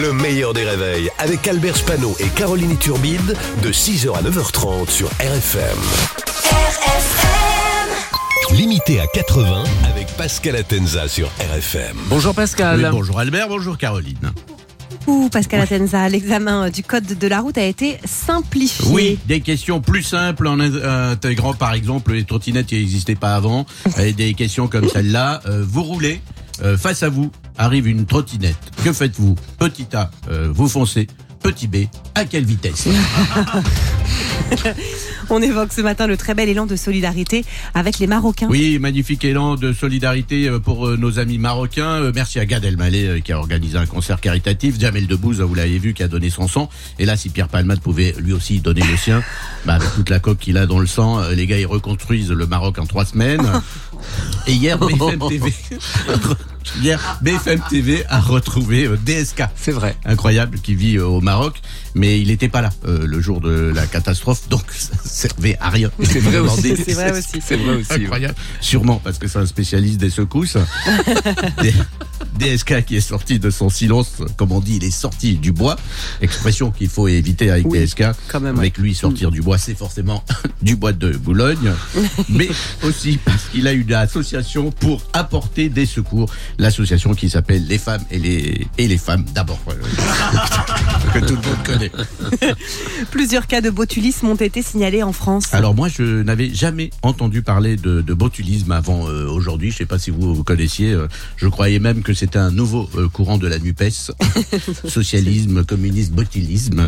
Le meilleur des réveils avec Albert Spano et Caroline Turbide de 6h à 9h30 sur RFM. RFM Limité à 80 avec Pascal Atenza sur RFM. Bonjour Pascal. bonjour Albert, bonjour Caroline. Coucou Pascal Atenza, l'examen du code de la route a été simplifié. Oui, des questions plus simples en intégrant par exemple les trottinettes qui n'existaient pas avant, et des questions comme celle-là. Euh, vous roulez, euh, face à vous arrive une trottinette. Que faites-vous Petit A, euh, vous foncez. Petit B, à quelle vitesse On évoque ce matin le très bel élan de solidarité avec les Marocains. Oui, magnifique élan de solidarité euh, pour nos amis marocains. Merci à Gad Elmaleh qui a organisé un concert caritatif. Jamel Debbouze, vous l'avez vu, qui a donné son sang. Et là, si Pierre Palmade pouvait lui aussi donner le sien, bah, avec toute la coque qu'il a dans le sang, les gars, ils reconstruisent le Maroc en trois semaines. Et hier, BFM TV, hier, BFM TV a retrouvé euh, DSK. C'est vrai. Incroyable, qui vit euh, au Maroc, mais il n'était pas là euh, le jour de la catastrophe, donc ça servait à rien. C'est vrai, aussi. C'est vrai aussi. C'est vrai aussi. Incroyable. Sûrement parce que c'est un spécialiste des secousses. DSK qui est sorti de son silence, comme on dit, il est sorti du bois. Expression qu'il faut éviter avec DSK. avec lui, sortir du bois, c'est forcément du bois de Boulogne. mais aussi parce qu'il a eu une association pour apporter des secours. L'association qui s'appelle Les femmes et les, et les femmes d'abord. Plusieurs cas de botulisme ont été signalés en France. Alors moi, je n'avais jamais entendu parler de, botulisme avant euh, aujourd'hui. Je ne sais pas si vous, vous connaissiez. Euh, je croyais même que c'était un nouveau euh, courant de la NUPES. Socialisme, communisme, botulisme.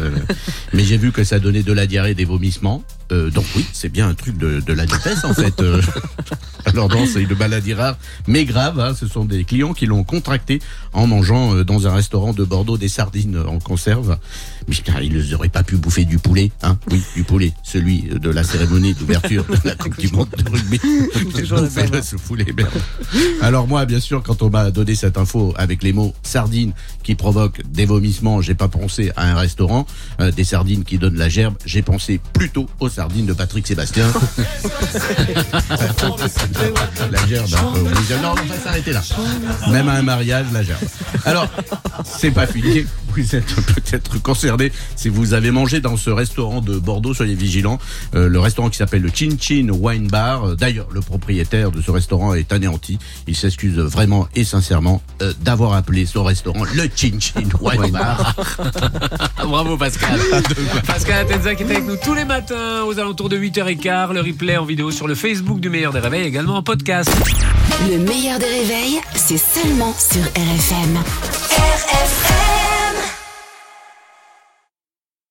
mais j'ai vu que ça donnait de la diarrhée, des vomissements. donc oui, c'est bien un truc de, de la NUPES en fait. Alors non, c'est une maladie rare, mais grave. Hein. ce sont des clients qui l'ont contracté en mangeant euh, dans un restaurant de Bordeaux des sardines en conserve. Mais ils n'auraient pas pu bouffer du poulet, hein Oui, du poulet, celui de la cérémonie d'ouverture de la Coupe du Monde de rugby. ce poulet, merde. Alors moi, bien sûr, quand on m'a donné cette info avec les mots sardines qui provoquent des vomissements, j'ai pas pensé à un restaurant. Euh, des sardines qui donnent la gerbe, j'ai pensé plutôt aux sardines de Patrick Sébastien. la gerbe, non, on va s'arrêter là. Même à un mariage, la gerbe. Alors, c'est pas fini. Vous êtes peut-être concerné si vous avez mangé dans ce restaurant de Bordeaux, soyez vigilants. Euh, le restaurant qui s'appelle le Chin Chin Wine Bar. D'ailleurs, le propriétaire de ce restaurant est anéanti. Il s'excuse vraiment et sincèrement euh, d'avoir appelé son restaurant le Chin Chin Wine Bar. Bravo Pascal. Pascal Atenza qui est avec nous tous les matins aux alentours de 8h15. Le replay en vidéo sur le Facebook du Meilleur des Réveils, également en podcast. Le meilleur des réveils, c'est seulement sur RFM.